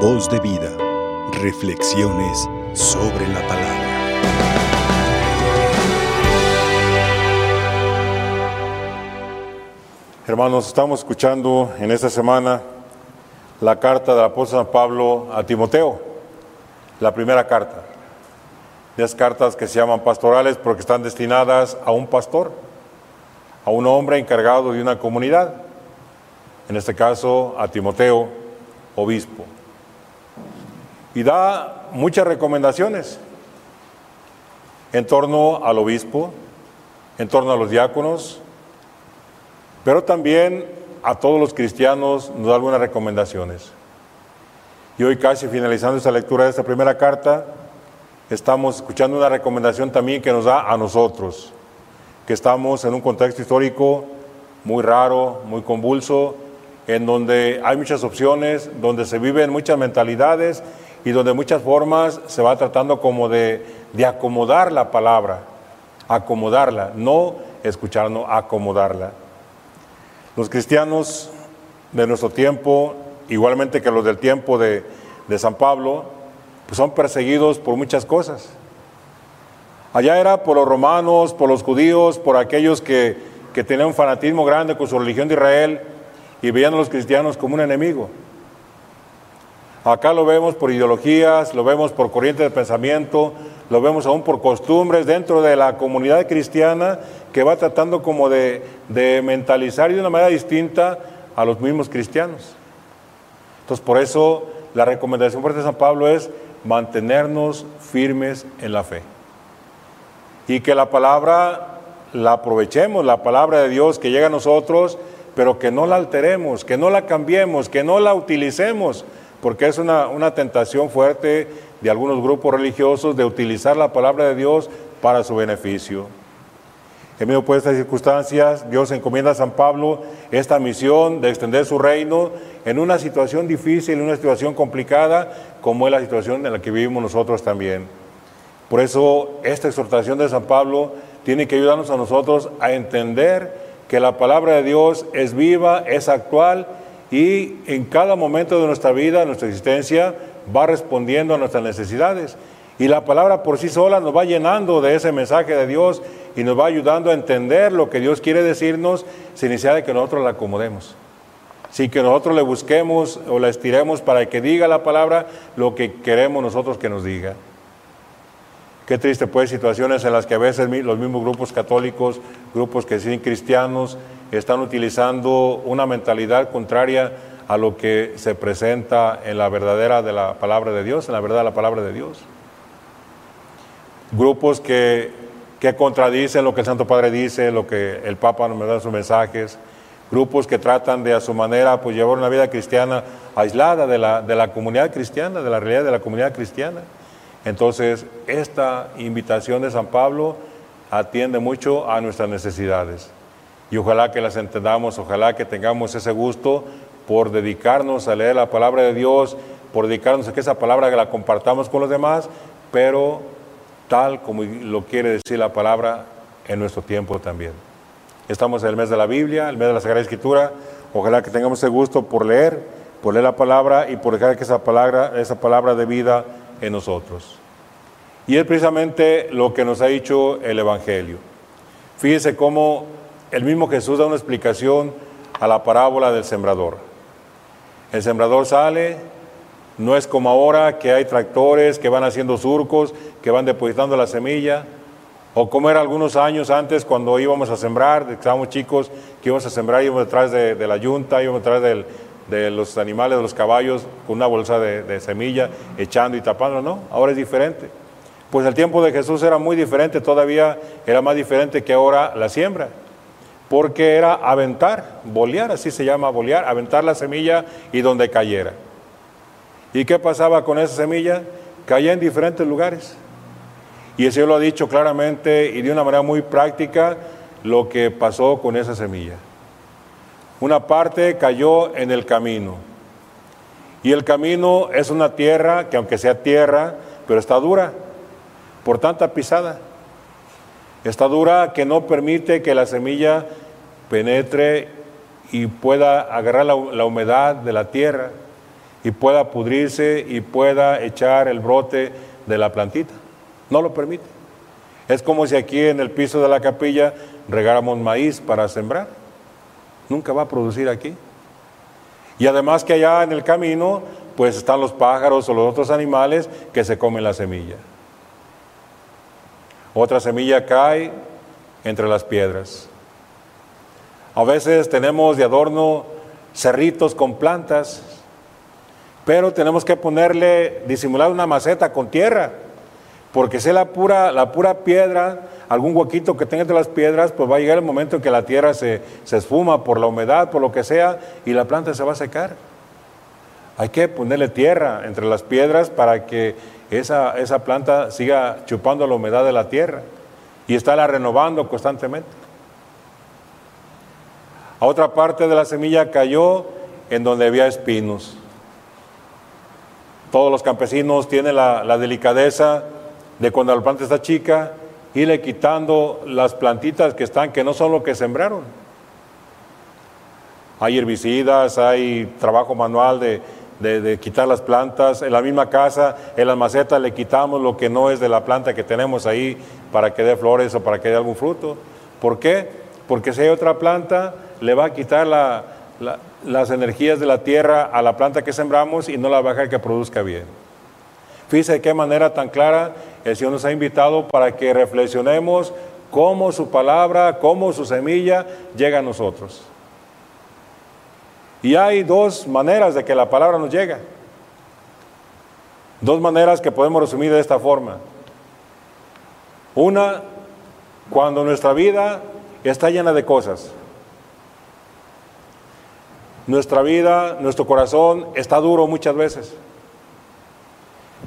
Voz de vida. Reflexiones sobre la palabra. Hermanos, estamos escuchando en esta semana la carta del apóstol San Pablo a Timoteo, la primera carta. Las cartas que se llaman pastorales porque están destinadas a un pastor, a un hombre encargado de una comunidad, en este caso a Timoteo, obispo. Y da muchas recomendaciones en torno al obispo, en torno a los diáconos, pero también a todos los cristianos nos da algunas recomendaciones. Y hoy casi finalizando esta lectura de esta primera carta, estamos escuchando una recomendación también que nos da a nosotros, que estamos en un contexto histórico muy raro, muy convulso, en donde hay muchas opciones, donde se viven muchas mentalidades y donde de muchas formas se va tratando como de, de acomodar la palabra, acomodarla, no escucharnos, acomodarla. Los cristianos de nuestro tiempo, igualmente que los del tiempo de, de San Pablo, pues son perseguidos por muchas cosas. Allá era por los romanos, por los judíos, por aquellos que, que tenían un fanatismo grande con su religión de Israel y veían a los cristianos como un enemigo. Acá lo vemos por ideologías, lo vemos por corrientes de pensamiento, lo vemos aún por costumbres dentro de la comunidad cristiana que va tratando como de, de mentalizar de una manera distinta a los mismos cristianos. Entonces, por eso la recomendación fuerte de San Pablo es mantenernos firmes en la fe. Y que la palabra la aprovechemos, la palabra de Dios que llega a nosotros, pero que no la alteremos, que no la cambiemos, que no la utilicemos, porque es una, una tentación fuerte de algunos grupos religiosos de utilizar la palabra de Dios para su beneficio. En medio de estas circunstancias, Dios encomienda a San Pablo esta misión de extender su reino en una situación difícil, en una situación complicada, como es la situación en la que vivimos nosotros también. Por eso, esta exhortación de San Pablo tiene que ayudarnos a nosotros a entender que la palabra de Dios es viva, es actual y en cada momento de nuestra vida, nuestra existencia, va respondiendo a nuestras necesidades. Y la palabra por sí sola nos va llenando de ese mensaje de Dios y nos va ayudando a entender lo que Dios quiere decirnos sin necesidad de que nosotros la acomodemos. Sin que nosotros le busquemos o la estiremos para que diga la palabra lo que queremos nosotros que nos diga. Qué triste pues situaciones en las que a veces los mismos grupos católicos, grupos que siguen cristianos, están utilizando una mentalidad contraria a lo que se presenta en la verdadera de la palabra de Dios, en la verdad de la palabra de Dios. Grupos que, que contradicen lo que el Santo Padre dice, lo que el Papa nos da en sus mensajes, grupos que tratan de a su manera pues llevar una vida cristiana aislada de la, de la comunidad cristiana, de la realidad de la comunidad cristiana. Entonces, esta invitación de San Pablo atiende mucho a nuestras necesidades. Y ojalá que las entendamos, ojalá que tengamos ese gusto por dedicarnos a leer la palabra de Dios, por dedicarnos a que esa palabra la compartamos con los demás, pero tal como lo quiere decir la palabra en nuestro tiempo también. Estamos en el mes de la Biblia, el mes de la Sagrada Escritura. Ojalá que tengamos ese gusto por leer, por leer la palabra y por dejar que esa palabra, esa palabra de vida en nosotros. Y es precisamente lo que nos ha dicho el Evangelio. Fíjese cómo el mismo Jesús da una explicación a la parábola del sembrador. El sembrador sale, no es como ahora que hay tractores que van haciendo surcos, que van depositando la semilla, o como era algunos años antes cuando íbamos a sembrar, estábamos chicos que íbamos a sembrar, íbamos detrás de, la yunta, íbamos detrás de los animales, de los caballos, con una bolsa de, de, semilla, echando y tapando, no, ahora es diferente. Pues el tiempo de Jesús era muy diferente, todavía era más diferente que ahora la siembra, porque era aventar, bolear, así se llama bolear, aventar la semilla y donde cayera. ¿Y qué pasaba con esa semilla? Caía en diferentes lugares. Y el Señor lo ha dicho claramente y de una manera muy práctica lo que pasó con esa semilla. Una parte cayó en el camino. Y el camino es una tierra que aunque sea tierra, pero está dura por tanta pisada. Está dura que no permite que la semilla penetre y pueda agarrar la, humedad de la tierra. y pueda pudrirse y pueda echar el brote de la plantita. No lo permite. Es como si aquí en el piso de la capilla regáramos maíz para sembrar. Nunca va a producir aquí. Y además que allá en el camino, pues están los pájaros o los otros animales que se comen la semilla. Otra semilla cae entre las piedras. A veces tenemos de adorno cerritos con plantas, pero tenemos que ponerle, disimular una maceta con tierra, porque si la pura, la pura piedra, algún huequito que tenga entre las piedras, pues va a llegar el momento en que la tierra se, se esfuma por la humedad, por lo que sea, y la planta se va a secar. Hay que ponerle tierra entre las piedras para que esa, esa planta siga chupando la humedad de la tierra y estarla renovando constantemente. A otra parte de la semilla cayó en donde había espinos. Todos los campesinos tienen la, la delicadeza de cuando la planta está chica, irle quitando las plantitas que están, que no son lo que sembraron. Hay herbicidas, hay trabajo manual de, de, quitar las plantas. En la misma casa, en las macetas, le quitamos lo que no es de la planta que tenemos ahí para que dé flores o para que dé algún fruto. ¿Por qué? Porque si hay otra planta, le va a quitar las energías de la tierra a la planta que sembramos y no la va a dejar que produzca bien. Fíjese de qué manera tan clara el Señor nos ha invitado para que reflexionemos cómo su palabra, cómo su semilla llega a nosotros. Y hay dos maneras de que la palabra nos llega. Dos maneras que podemos resumir de esta forma. Una, cuando nuestra vida está llena de cosas. Nuestra vida, nuestro corazón está duro muchas veces.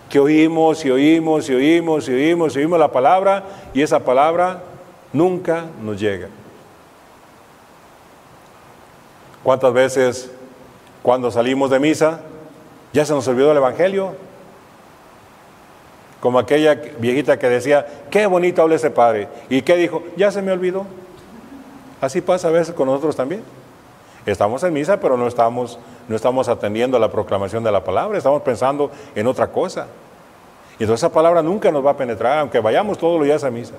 Que oímos y oímos y oímos y oímos y oímos la palabra y esa palabra nunca nos llega. ¿Cuántas veces cuando salimos de misa ya se nos olvidó el Evangelio? Como aquella viejita que decía, qué bonito habla ese padre. ¿Y qué dijo? Ya se me olvidó. Así pasa a veces con nosotros también. Estamos en misa, pero no estamos, no estamos atendiendo a la proclamación de la palabra, estamos pensando en otra cosa. Y entonces esa palabra nunca nos va a penetrar, aunque vayamos todos los días a misa.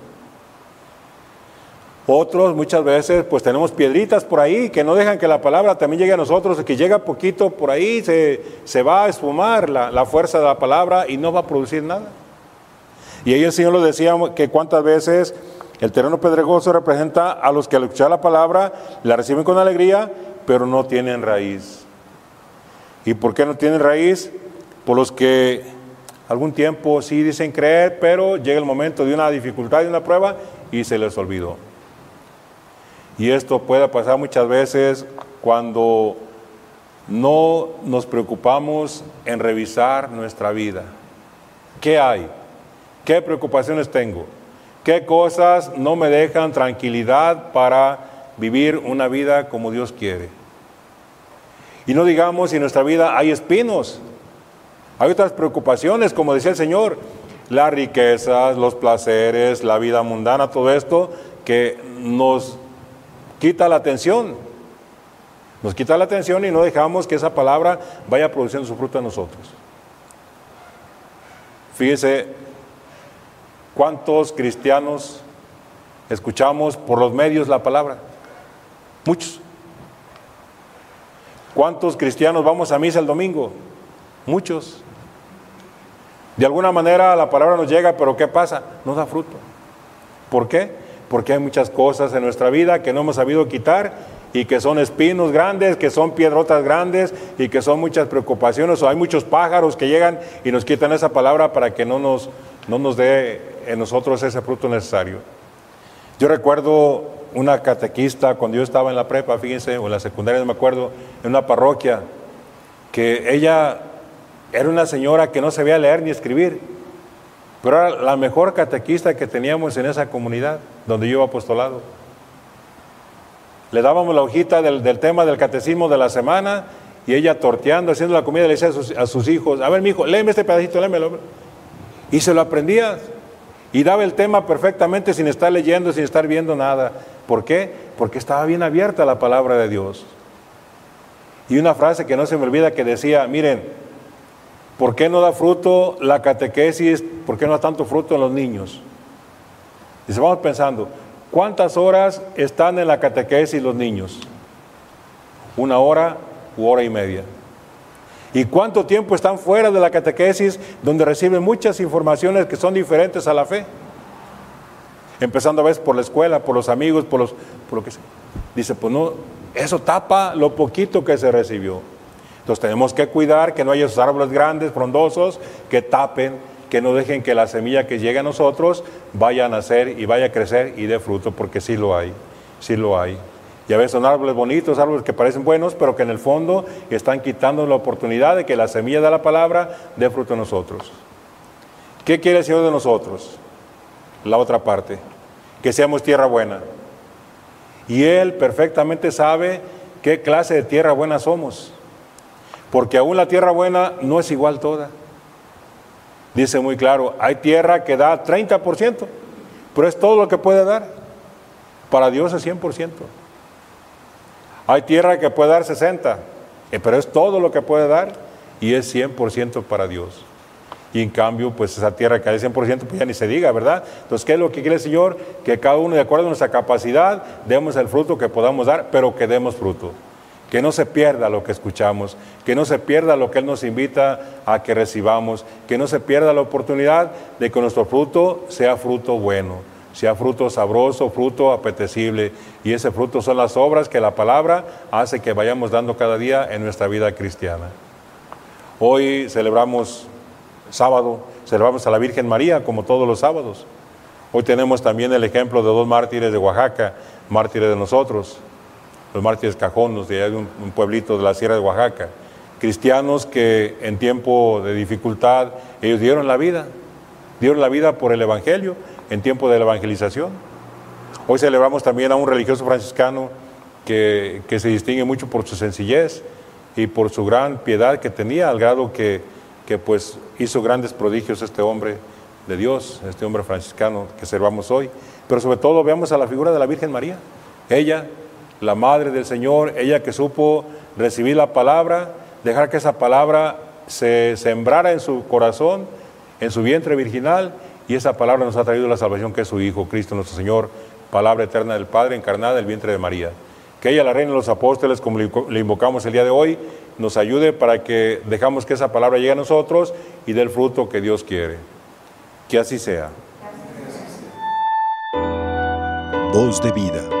Otros muchas veces pues tenemos piedritas por ahí que no dejan que la palabra también llegue a nosotros, que llega poquito por ahí, se, se va a esfumar la, la, fuerza de la palabra y no va a producir nada. Y ahí el Señor lo decía que cuántas veces el terreno pedregoso representa a los que al escuchar la palabra la reciben con alegría, pero no tienen raíz. ¿Y por qué no tienen raíz? Por los que algún tiempo sí dicen creer, pero llega el momento de una dificultad, de una prueba y se les olvidó. Y esto puede pasar muchas veces cuando no nos preocupamos en revisar nuestra vida. ¿Qué hay? ¿Qué preocupaciones tengo? ¿Qué cosas no me dejan tranquilidad para vivir una vida como Dios quiere? Y no digamos si en nuestra vida hay espinos, hay otras preocupaciones, como decía el Señor, las riquezas, los placeres, la vida mundana, todo esto que nos quita la atención. Nos quita la atención y no dejamos que esa palabra vaya produciendo su fruto en nosotros. Fíjese cuántos cristianos escuchamos por los medios la palabra. Muchos. ¿Cuántos cristianos vamos a misa el domingo? Muchos. De alguna manera la palabra nos llega, pero ¿qué pasa? No da fruto. ¿Por qué? Porque hay muchas cosas en nuestra vida que no hemos sabido quitar y que son espinos grandes, que son piedrotas grandes y que son muchas preocupaciones o hay muchos pájaros que llegan y nos quitan esa palabra para que no nos, no nos dé en nosotros ese fruto necesario. Yo recuerdo una catequista cuando yo estaba en la prepa, fíjense, o en la secundaria, no me acuerdo, en una parroquia, que ella era una señora que no sabía leer ni escribir pero era la mejor catequista que teníamos en esa comunidad donde yo iba apostolado. Le dábamos la hojita del, tema del catecismo de la semana y ella torteando, haciendo la comida, le decía a sus, hijos, a ver, mi hijo, léeme este pedacito, léemelo. Y se lo aprendía. Y daba el tema perfectamente sin estar leyendo, sin estar viendo nada. ¿Por qué? Porque estaba bien abierta la palabra de Dios. Y una frase que no se me olvida que decía, miren, ¿Por qué no da fruto la catequesis? ¿Por qué no da tanto fruto en los niños? Dice, vamos pensando, ¿cuántas horas están en la catequesis los niños? Una hora u hora y media. ¿Y cuánto tiempo están fuera de la catequesis donde reciben muchas informaciones que son diferentes a la fe? Empezando a veces por la escuela, por los amigos, por, los, por lo que sea. Dice, pues no, eso tapa lo poquito que se recibió. Entonces tenemos que cuidar que no haya esos árboles grandes, frondosos, que tapen, que no dejen que la semilla que llegue a nosotros vaya a nacer y vaya a crecer y dé fruto, porque sí lo hay, sí lo hay. Y a veces son árboles bonitos, árboles que parecen buenos, pero que en el fondo están quitando la oportunidad de que la semilla de la palabra dé fruto a nosotros. ¿Qué quiere el Señor de nosotros? La otra parte, que seamos tierra buena. Y Él perfectamente sabe qué clase de tierra buena somos. Porque aún la tierra buena no es igual toda. Dice muy claro, hay tierra que da 30%, pero es todo lo que puede dar. Para Dios es 100%. Hay tierra que puede dar 60, eh, pero es todo lo que puede dar y es 100% para Dios. Y en cambio, pues esa tierra que hay 100%, pues ya ni se diga, ¿verdad? Entonces, ¿qué es lo que quiere el Señor? Que cada uno, de acuerdo a nuestra capacidad, demos el fruto que podamos dar, pero que demos fruto que no se pierda lo que escuchamos, que no se pierda lo que Él nos invita a que recibamos, que no se pierda la oportunidad de que nuestro fruto sea fruto bueno, sea fruto sabroso, fruto apetecible. Y ese fruto son las obras que la palabra hace que vayamos dando cada día en nuestra vida cristiana. Hoy celebramos sábado, celebramos a la Virgen María como todos los sábados. Hoy tenemos también el ejemplo de dos mártires de Oaxaca, mártires de nosotros, los mártires cajonos de un, un pueblito de la Sierra de Oaxaca. Cristianos que en tiempo de dificultad ellos dieron la vida, dieron la vida por el Evangelio en tiempo de la evangelización. Hoy celebramos también a un religioso franciscano que, que, se distingue mucho por su sencillez y por su gran piedad que tenía, al grado que, que pues hizo grandes prodigios este hombre de Dios, este hombre franciscano que celebramos hoy. Pero sobre todo veamos a la figura de la Virgen María. Ella la madre del Señor, ella que supo recibir la palabra, dejar que esa palabra se sembrara en su corazón, en su vientre virginal, y esa palabra nos ha traído la salvación que es su Hijo, Cristo nuestro Señor, palabra eterna del Padre, encarnada en el vientre de María. Que ella, la reina de los apóstoles, como le invocamos el día de hoy, nos ayude para que dejamos que esa palabra llegue a nosotros y dé el fruto que Dios quiere. Que así sea. Voz de vida.